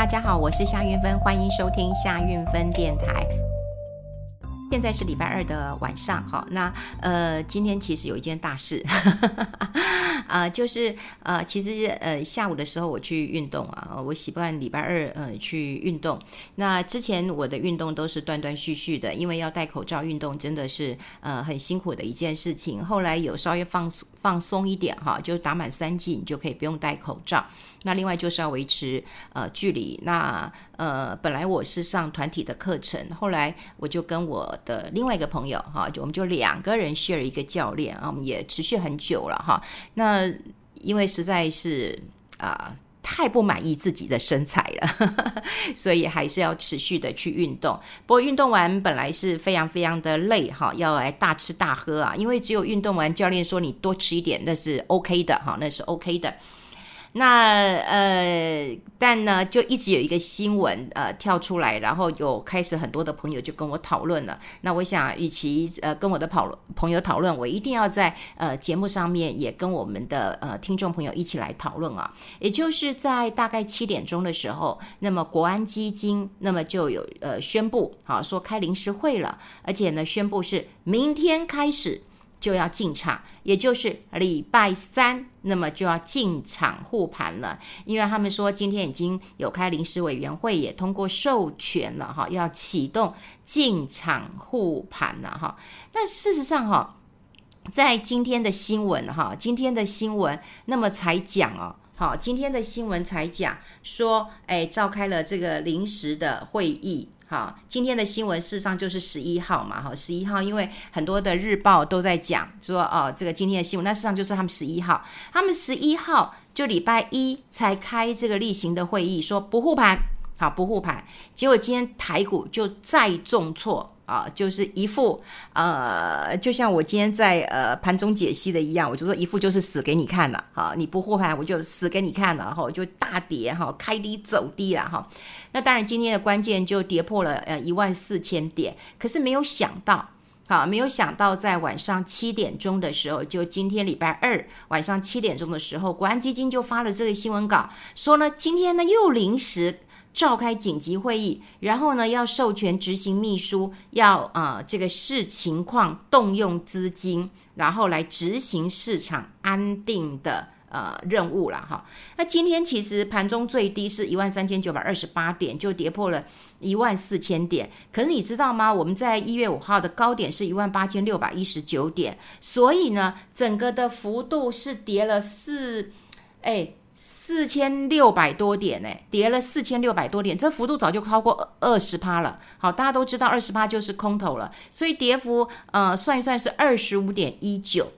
大家好，我是夏韵芬，欢迎收听夏韵芬电台。现在是礼拜二的晚上，好，那呃，今天其实有一件大事，啊、呃，就是呃，其实呃，下午的时候我去运动啊，我习惯礼拜二呃去运动。那之前我的运动都是断断续续的，因为要戴口罩运动真的是呃很辛苦的一件事情。后来有稍微放松放松一点哈，就打满三剂，你就可以不用戴口罩。那另外就是要维持呃距离。那呃本来我是上团体的课程，后来我就跟我的另外一个朋友哈，就我们就两个人 share 一个教练啊，我们也持续很久了哈。那因为实在是啊、太不满意自己的身材了，所以还是要持续的去运动。不过运动完本来是非常非常的累哈，要来大吃大喝啊，因为只有运动完，教练说你多吃一点，那是 OK 的哈，那是 OK 的。那呃，但呢，就一直有一个新闻呃跳出来，然后有开始很多的朋友就跟我讨论了。那我想，与其呃跟我的跑朋友讨论，我一定要在呃节目上面也跟我们的呃听众朋友一起来讨论啊。也就是在大概七点钟的时候，那么国安基金那么就有呃宣布，好说开临时会了，而且呢宣布是明天开始。就要进场，也就是礼拜三，那么就要进场护盘了。因为他们说今天已经有开临时委员会，也通过授权了哈，要启动进场护盘了哈。但事实上哈，在今天的新闻哈，今天的新闻那么才讲哦，好，今天的新闻才讲说，哎，召开了这个临时的会议。好，今天的新闻事实上就是十一号嘛，哈，十一号，因为很多的日报都在讲说，哦，这个今天的新闻，那事实上就是他们十一号，他们十一号就礼拜一才开这个例行的会议，说不护盘，好，不护盘，结果今天台股就再重挫。啊，就是一副呃，就像我今天在呃盘中解析的一样，我就说一副就是死给你看了，好，你不护盘我就死给你看了，哈，就大跌哈，开低走低了哈。那当然今天的关键就跌破了呃一万四千点，可是没有想到，好，没有想到在晚上七点钟的时候，就今天礼拜二晚上七点钟的时候，国安基金就发了这个新闻稿，说呢今天呢又临时。召开紧急会议，然后呢，要授权执行秘书要啊、呃，这个视情况动用资金，然后来执行市场安定的呃任务了哈。那今天其实盘中最低是一万三千九百二十八点，就跌破了一万四千点。可是你知道吗？我们在一月五号的高点是一万八千六百一十九点，所以呢，整个的幅度是跌了四，哎。四千六百多点呢，跌了四千六百多点，这幅度早就超过二十趴了。好，大家都知道二十趴就是空头了，所以跌幅呃算一算是二十五点一九，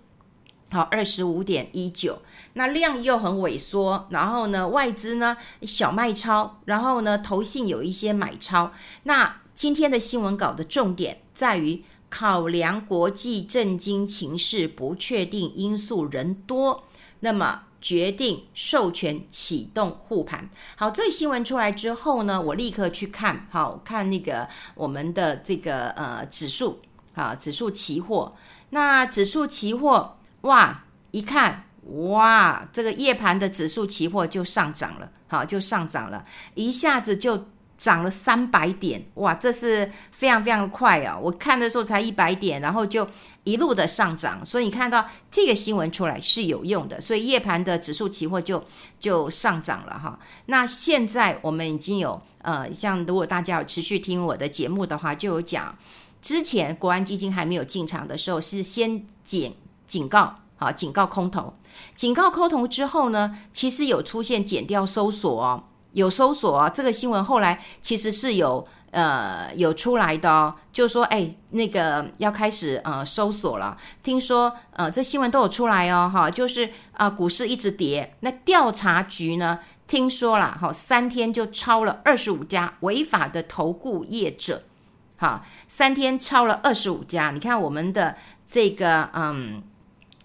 好，二十五点一九。那量又很萎缩，然后呢外资呢小卖超，然后呢投信有一些买超。那今天的新闻稿的重点在于考量国际政经情势不确定因素人多，那么。决定授权启动护盘。好，这新闻出来之后呢，我立刻去看，好看那个我们的这个呃指数，啊，指数期货。那指数期货，哇，一看，哇，这个夜盘的指数期货就上涨了，好，就上涨了，一下子就涨了三百点，哇，这是非常非常快啊！我看的时候才一百点，然后就。一路的上涨，所以你看到这个新闻出来是有用的，所以夜盘的指数期货就就上涨了哈。那现在我们已经有呃，像如果大家有持续听我的节目的话，就有讲之前国安基金还没有进场的时候，是先警警告啊，警告空头，警告空头之后呢，其实有出现减掉搜索哦，有搜索啊，这个新闻后来其实是有。呃，有出来的哦，就说哎，那个要开始呃搜索了。听说呃，这新闻都有出来哦，哈，就是啊、股市一直跌。那调查局呢，听说了，哈，三天就抄了二十五家违法的投顾业者，哈，三天抄了二十五家。你看我们的这个嗯。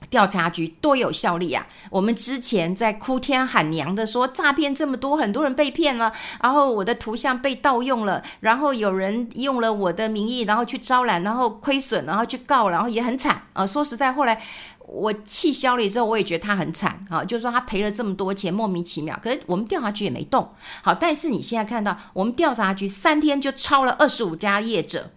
调查局多有效力啊！我们之前在哭天喊娘的说诈骗这么多，很多人被骗了，然后我的图像被盗用了，然后有人用了我的名义，然后去招揽，然后亏损，然后去告，然后也很惨啊！说实在，后来我气消了之后，我也觉得他很惨啊，就是说他赔了这么多钱，莫名其妙。可是我们调查局也没动，好，但是你现在看到，我们调查局三天就抄了二十五家业者，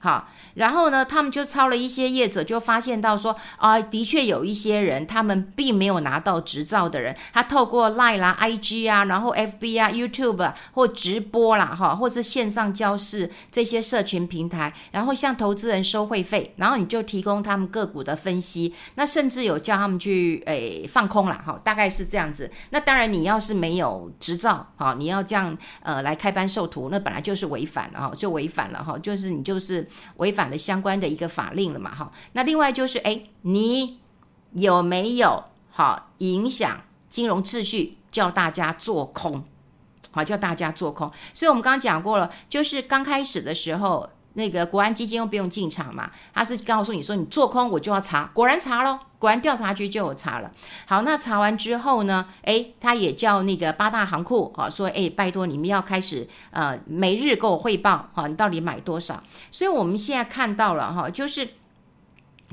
好。然后呢，他们就抄了一些业者，就发现到说啊，的确有一些人，他们并没有拿到执照的人，他透过 lie 啦、IG 啊，然后 FB 啊、YouTube 啊，或直播啦，哈，或是线上教室这些社群平台，然后向投资人收会费，然后你就提供他们个股的分析，那甚至有叫他们去诶放空啦，哈，大概是这样子。那当然，你要是没有执照，哈，你要这样呃来开班授徒，那本来就是违反了哈，就违反了哈，就是你就是违反。相关的一个法令了嘛，哈，那另外就是，哎，你有没有好影响金融秩序，叫大家做空，好，叫大家做空。所以我们刚刚讲过了，就是刚开始的时候，那个国安基金又不用进场嘛，他是告诉你说，你做空我就要查，果然查咯，果然调查局就有查了。好，那查完之后呢，诶，他也叫那个八大行库啊，说，诶，拜托你们要开始呃每日给我汇报，哈，你到底买多少？所以我们现在看到了哈，就是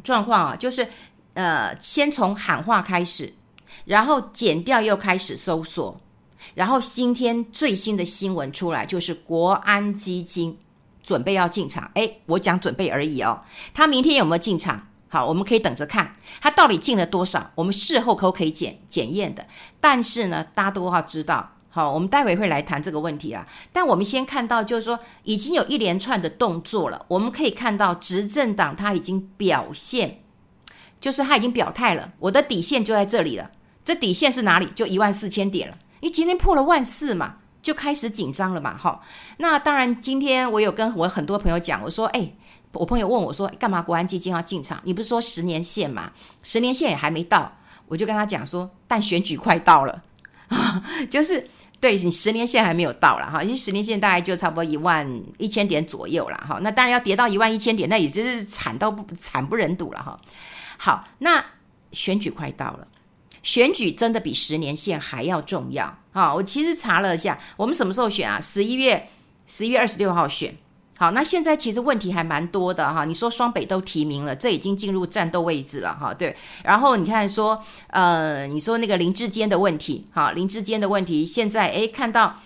状况啊，就是呃，先从喊话开始，然后减掉又开始搜索，然后今天最新的新闻出来，就是国安基金。准备要进场，诶，我讲准备而已哦。他明天有没有进场？好，我们可以等着看他到底进了多少。我们事后可不可以检检验的？但是呢，大家都要知道，好，我们待会会来谈这个问题啊。但我们先看到，就是说已经有一连串的动作了。我们可以看到，执政党他已经表现，就是他已经表态了。我的底线就在这里了。这底线是哪里？就一万四千点了。因为今天破了万四嘛。就开始紧张了嘛，哈。那当然，今天我有跟我很多朋友讲，我说，哎，我朋友问我说，干嘛国安基金要进场？你不是说十年线嘛？十年线也还没到，我就跟他讲说，但选举快到了，就是对你十年线还没有到了哈，因为十年线大概就差不多一万一千点左右了哈。那当然要跌到一万一千点，那也就是惨到不惨不忍睹了哈。好，那选举快到了。选举真的比十年线还要重要好！我其实查了一下，我们什么时候选啊？十一月十一月二十六号选。好，那现在其实问题还蛮多的哈。你说双北都提名了，这已经进入战斗位置了哈。对，然后你看说，呃，你说那个林志坚的问题，哈，林志坚的问题，现在诶看到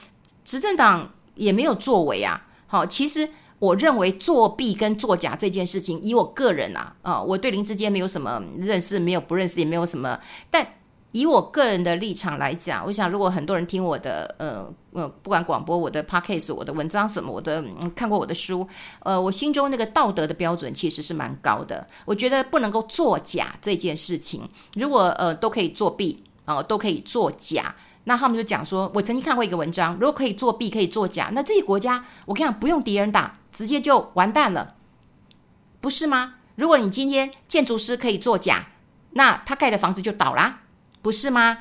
执政党也没有作为啊。好，其实我认为作弊跟作假这件事情，以我个人啊，啊，我对林志坚没有什么认识，没有不认识，也没有什么，但。以我个人的立场来讲，我想如果很多人听我的，呃呃，不管广播、我的 podcast、我的文章什么，我的、看过我的书，呃，我心中那个道德的标准其实是蛮高的。我觉得不能够作假这件事情，如果呃都可以作弊啊、呃，都可以作假，那他们就讲说，我曾经看过一个文章，如果可以作弊、可以作假，那这些国家我跟你讲不用敌人打，直接就完蛋了，不是吗？如果你今天建筑师可以作假，那他盖的房子就倒啦。不是吗？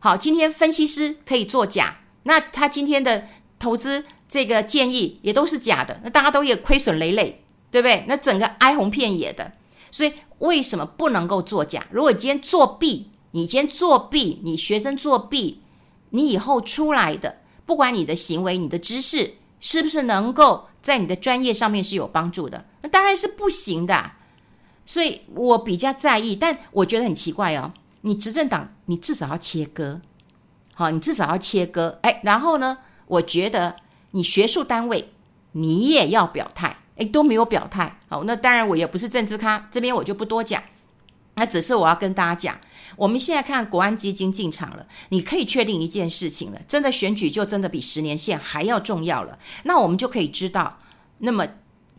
好，今天分析师可以作假，那他今天的投资这个建议也都是假的，那大家都也亏损累累，对不对？那整个哀鸿遍野的，所以为什么不能够作假？如果今天作弊，你今天作弊，你学生作弊，你以后出来的，不管你的行为、你的知识是不是能够在你的专业上面是有帮助的，那当然是不行的。所以我比较在意，但我觉得很奇怪哦。你执政党，你至少要切割，好，你至少要切割，哎，然后呢，我觉得你学术单位你也要表态，哎，都没有表态，好，那当然我也不是政治咖，这边我就不多讲，那只是我要跟大家讲，我们现在看国安基金进场了，你可以确定一件事情了，真的选举就真的比十年线还要重要了，那我们就可以知道，那么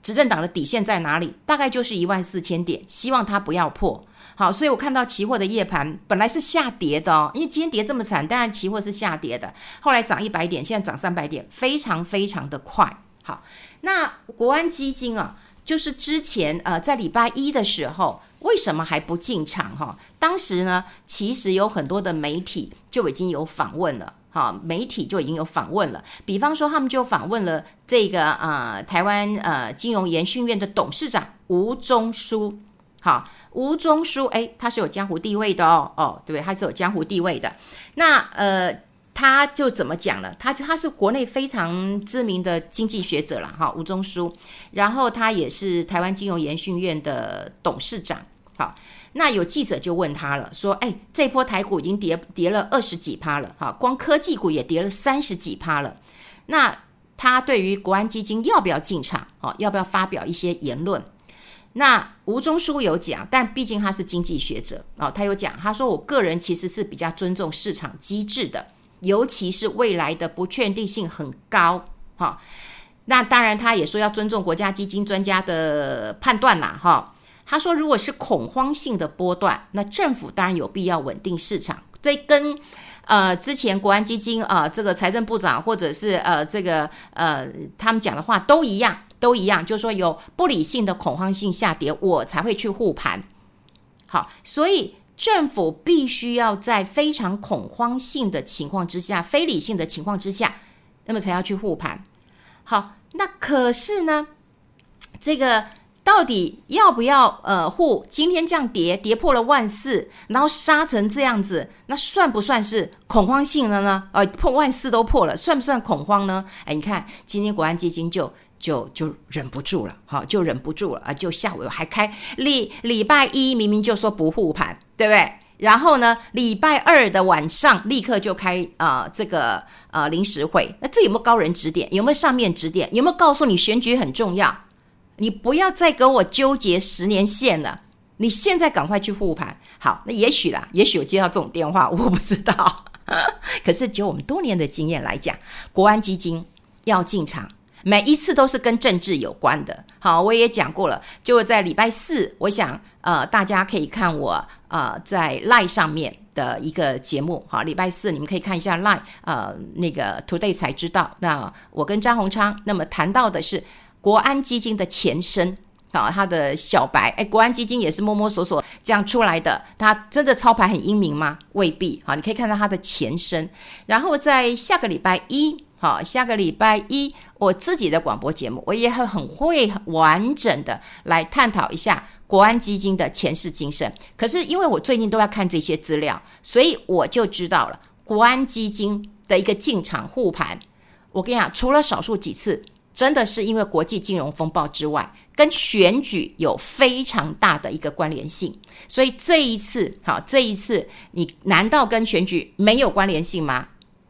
执政党的底线在哪里？大概就是一万四千点，希望它不要破。好，所以我看到期货的夜盘本来是下跌的哦，因为今天跌这么惨，当然期货是下跌的。后来涨一百点，现在涨三百点，非常非常的快。好，那国安基金啊，就是之前呃在礼拜一的时候，为什么还不进场哈？当时呢，其实有很多的媒体就已经有访问了，哈，媒体就已经有访问了。比方说，他们就访问了这个呃台湾呃金融研训院的董事长吴中书。好，吴中书，哎，他是有江湖地位的哦，哦，对不对？他是有江湖地位的。那呃，他就怎么讲了？他他是国内非常知名的经济学者了，哈，吴中书。然后他也是台湾金融研训院的董事长。好，那有记者就问他了，说：“哎，这波台股已经跌跌了二十几趴了，哈，光科技股也跌了三十几趴了。那他对于国安基金要不要进场？哦，要不要发表一些言论？那吴中书有讲，但毕竟他是经济学者哦，他有讲，他说我个人其实是比较尊重市场机制的，尤其是未来的不确定性很高，哈。那当然，他也说要尊重国家基金专家的判断啦，哈。他说，如果是恐慌性的波段，那政府当然有必要稳定市场。这跟呃之前国安基金啊、呃，这个财政部长或者是呃这个呃他们讲的话都一样，都一样，就是说有不理性的恐慌性下跌，我才会去护盘。好，所以政府必须要在非常恐慌性的情况之下，非理性的情况之下，那么才要去护盘。好，那可是呢，这个。到底要不要呃护？今天这样跌，跌破了万四，然后杀成这样子，那算不算是恐慌性的呢？呃，破万四都破了，算不算恐慌呢？哎，你看今天国安基金就就就忍不住了，好，就忍不住了啊！就下午还开礼礼拜一明明就说不护盘，对不对？然后呢，礼拜二的晚上立刻就开啊、呃、这个呃临时会，那这有没有高人指点？有没有上面指点？有没有告诉你选举很重要？你不要再跟我纠结十年线了，你现在赶快去护盘。好，那也许啦，也许有接到这种电话，我不知道。可是就我们多年的经验来讲，国安基金要进场，每一次都是跟政治有关的。好，我也讲过了，就在礼拜四，我想呃，大家可以看我呃在 Line 上面的一个节目。好，礼拜四你们可以看一下 Line，呃，那个 Today 才知道。那我跟张宏昌那么谈到的是。国安基金的前身啊，他的小白哎，国安基金也是摸摸索索这样出来的。他真的操盘很英明吗？未必。好，你可以看到他的前身。然后在下个礼拜一，好，下个礼拜一我自己的广播节目，我也会很会完整的来探讨一下国安基金的前世今生。可是因为我最近都要看这些资料，所以我就知道了国安基金的一个进场护盘。我跟你讲，除了少数几次。真的是因为国际金融风暴之外，跟选举有非常大的一个关联性，所以这一次，好，这一次你难道跟选举没有关联性吗？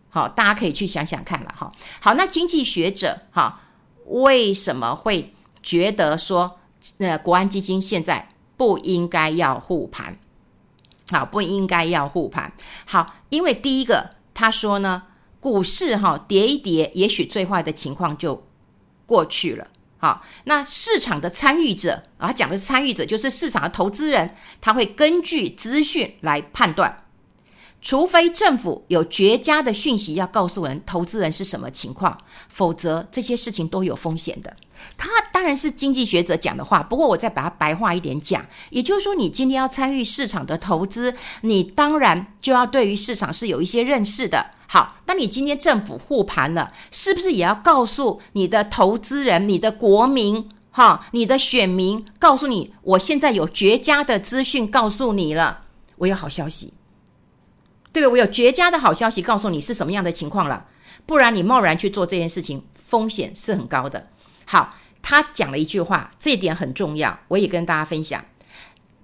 好，大家可以去想想看了，哈。好，那经济学者，哈，为什么会觉得说，呃，国安基金现在不应该要护盘？好，不应该要护盘。好，因为第一个，他说呢，股市哈跌一跌，也许最坏的情况就。过去了，好，那市场的参与者啊，讲的是参与者，就是市场的投资人，他会根据资讯来判断，除非政府有绝佳的讯息要告诉人投资人是什么情况，否则这些事情都有风险的。他当然是经济学者讲的话，不过我再把它白话一点讲，也就是说，你今天要参与市场的投资，你当然就要对于市场是有一些认识的。好，那你今天政府护盘了，是不是也要告诉你的投资人、你的国民、哈、你的选民，告诉你，我现在有绝佳的资讯告诉你了，我有好消息，对？我有绝佳的好消息告诉你是什么样的情况了，不然你贸然去做这件事情，风险是很高的。好，他讲了一句话，这一点很重要，我也跟大家分享。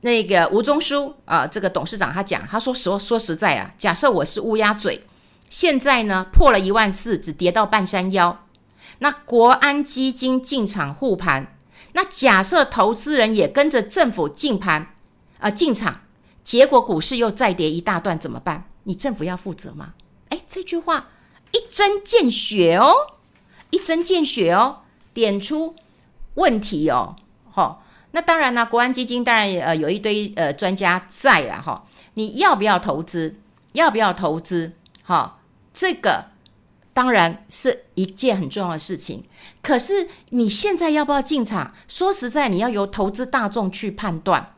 那个吴中书啊、这个董事长他讲，他说说说实在啊，假设我是乌鸦嘴。现在呢，破了一万四，只跌到半山腰。那国安基金进场护盘，那假设投资人也跟着政府进盘啊、进场，结果股市又再跌一大段，怎么办？你政府要负责吗？哎，这句话一针见血哦，一针见血哦，点出问题哦。好、那当然呢，国安基金当然呃有一堆呃专家在了哈、你要不要投资？要不要投资？好、哦。这个当然是一件很重要的事情，可是你现在要不要进场？说实在，你要由投资大众去判断。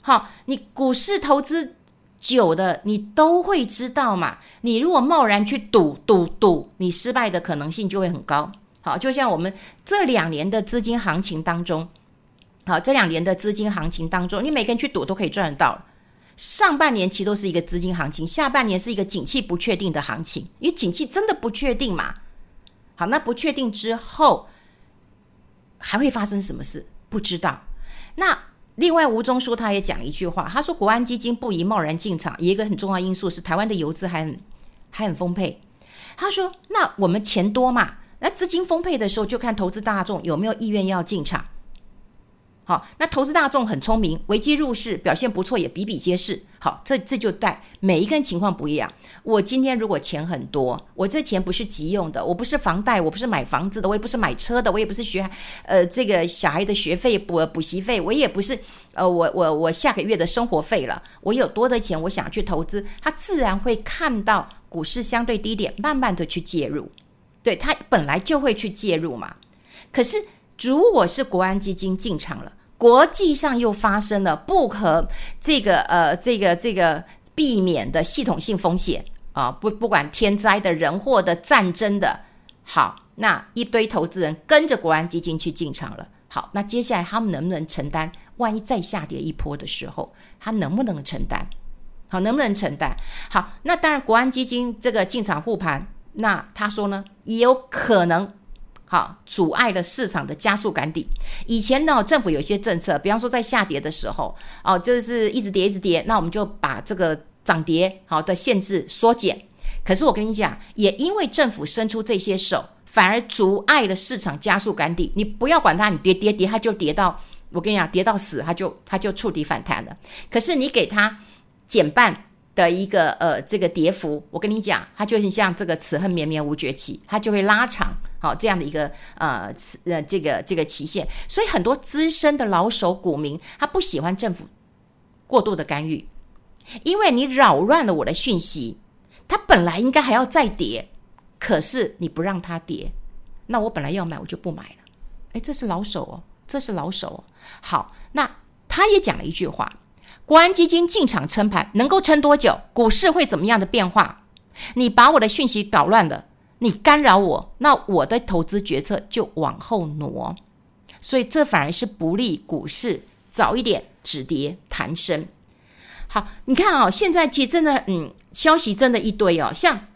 好，你股市投资久的，你都会知道嘛。你如果贸然去赌赌赌，你失败的可能性就会很高。好，就像我们这两年的资金行情当中，好，这两年的资金行情当中，你每个人去赌都可以赚得到。上半年其实都是一个资金行情，下半年是一个景气不确定的行情，因为景气真的不确定嘛。好，那不确定之后还会发生什么事？不知道。那另外，吴忠书他也讲了一句话，他说国安基金不宜贸然进场，一个很重要因素是台湾的游资还很还很丰沛。他说，那我们钱多嘛，那资金丰沛的时候，就看投资大众有没有意愿要进场。好，那投资大众很聪明，危机入市表现不错，也比比皆是。好，这这就带每一个人情况不一样。我今天如果钱很多，我这钱不是急用的，我不是房贷，我不是买房子的，我也不是买车的，我也不是学呃这个小孩的学费补补习费，我也不是呃我我我下个月的生活费了。我有多的钱，我想去投资，他自然会看到股市相对低点，慢慢的去介入。对，他本来就会去介入嘛。可是。如果是国安基金进场了，国际上又发生了不可这个呃这个这个避免的系统性风险啊，不不管天灾的、人祸的、战争的，好，那一堆投资人跟着国安基金去进场了，好，那接下来他们能不能承担？万一再下跌一波的时候，他能不能承担？好，能不能承担？好，那当然，国安基金这个进场护盘，那他说呢，也有可能。好，阻碍了市场的加速赶底。以前呢，政府有些政策，比方说在下跌的时候，哦，就是一直跌，一直跌，那我们就把这个涨跌好的限制缩减。可是我跟你讲，也因为政府伸出这些手，反而阻碍了市场加速赶底。你不要管它，你跌跌跌，它就跌到，我跟你讲，跌到死，它就它就触底反弹了。可是你给它减半。的一个呃，这个跌幅，我跟你讲，它就是像这个此恨绵绵无绝期，它就会拉长好、哦、这样的一个呃呃这个这个期限。所以很多资深的老手股民，他不喜欢政府过度的干预，因为你扰乱了我的讯息，它本来应该还要再跌，可是你不让它跌，那我本来要买我就不买了。哎，这是老手哦，这是老手哦。好，那他也讲了一句话。国安基金进场撑盘能够撑多久？股市会怎么样的变化？你把我的讯息搞乱了，你干扰我，那我的投资决策就往后挪，所以这反而是不利股市早一点止跌弹升。好，你看啊、哦，现在其实真的，嗯，消息真的一堆哦。像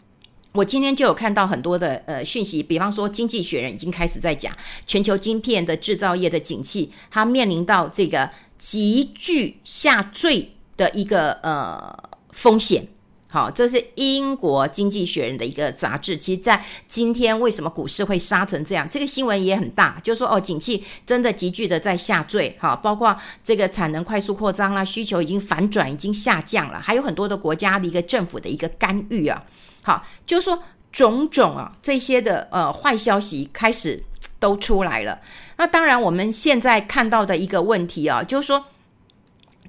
我今天就有看到很多的呃讯息，比方说《经济学人》已经开始在讲全球晶片的制造业的景气，它面临到这个。急剧下坠的一个呃风险，好，这是英国经济学人的一个杂志。其实，在今天为什么股市会杀成这样？这个新闻也很大，就是说哦，景气真的急剧的在下坠，哈，包括这个产能快速扩张啦，需求已经反转，已经下降了，还有很多的国家的一个政府的一个干预啊，好，就是说种种啊这些的呃坏消息开始都出来了。那当然，我们现在看到的一个问题啊，就是说，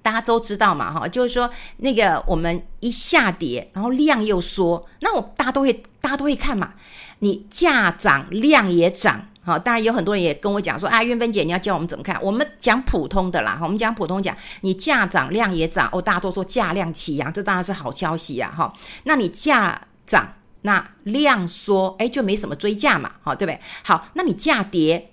大家都知道嘛，哈，就是说，那个我们一下跌，然后量又缩，那我大家都会，大家都会看嘛，你价涨量也涨，哈，当然有很多人也跟我讲说，啊，韵芬姐，你要教我们怎么看？我们讲普通的啦，我们讲普通讲，你价涨量也涨，哦，大家都说价量齐扬，这当然是好消息呀，哈，那你价涨，那量缩，哎，就没什么追价嘛，好，对不对？好，那你价跌。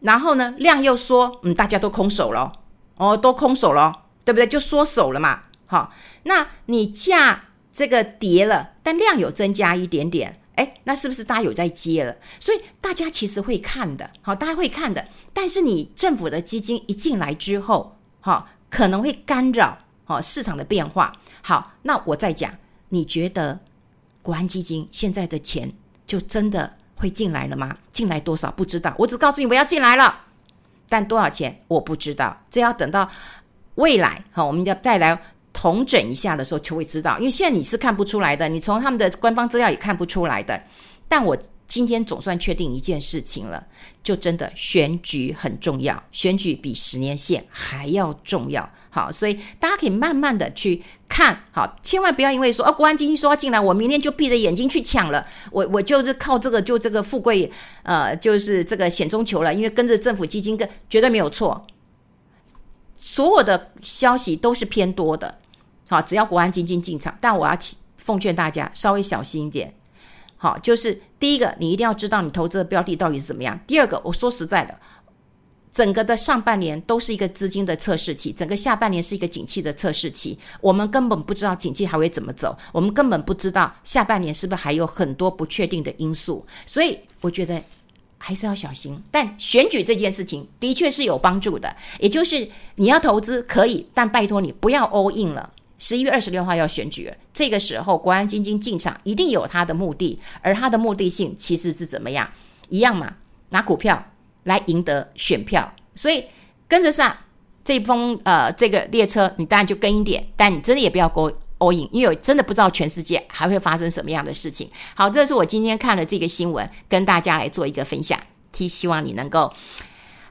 然后呢，量又缩，嗯，大家都空手了，哦，都空手了，对不对？就缩手了嘛。好，那你价这个跌了，但量有增加一点点，哎，那是不是大家有在接了？所以大家其实会看的，好，大家会看的。但是你政府的基金一进来之后，好，可能会干扰好市场的变化。好，那我再讲，你觉得国安基金现在的钱就真的？会进来了吗？进来多少不知道，我只告诉你我要进来了，但多少钱我不知道，这要等到未来哈，我们要带来统整一下的时候就会知道，因为现在你是看不出来的，你从他们的官方资料也看不出来的，但我。今天总算确定一件事情了，就真的选举很重要，选举比十年线还要重要。好，所以大家可以慢慢的去看，好，千万不要因为说哦，国安基金说要进来，我明天就闭着眼睛去抢了，我我就是靠这个就这个富贵，呃，就是这个险中求了，因为跟着政府基金跟绝对没有错，所有的消息都是偏多的，好，只要国安基金进场，但我要奉劝大家稍微小心一点。好，就是第一个，你一定要知道你投资的标的到底是怎么样。第二个，我说实在的，整个的上半年都是一个资金的测试期，整个下半年是一个景气的测试期。我们根本不知道景气还会怎么走，我们根本不知道下半年是不是还有很多不确定的因素。所以我觉得还是要小心。但选举这件事情的确是有帮助的，也就是你要投资可以，但拜托你不要 all in 了。十一月二十六号要选举，这个时候国安基金进场一定有他的目的，而他的目的性其实是怎么样？一样嘛，拿股票来赢得选票，所以跟着上这封呃这个列车，你当然就跟一点，但你真的也不要 go all in，因为真的不知道全世界还会发生什么样的事情。好，这是我今天看了这个新闻，跟大家来做一个分享，希希望你能够。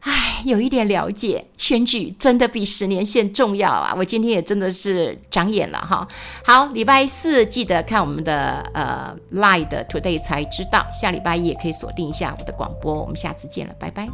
唉，有一点了解，选举真的比十年线重要啊！我今天也真的是长眼了哈。好，礼拜四记得看我们的呃 Live 的 Today 才知道，下礼拜一也可以锁定一下我的广播。我们下次见了，拜拜。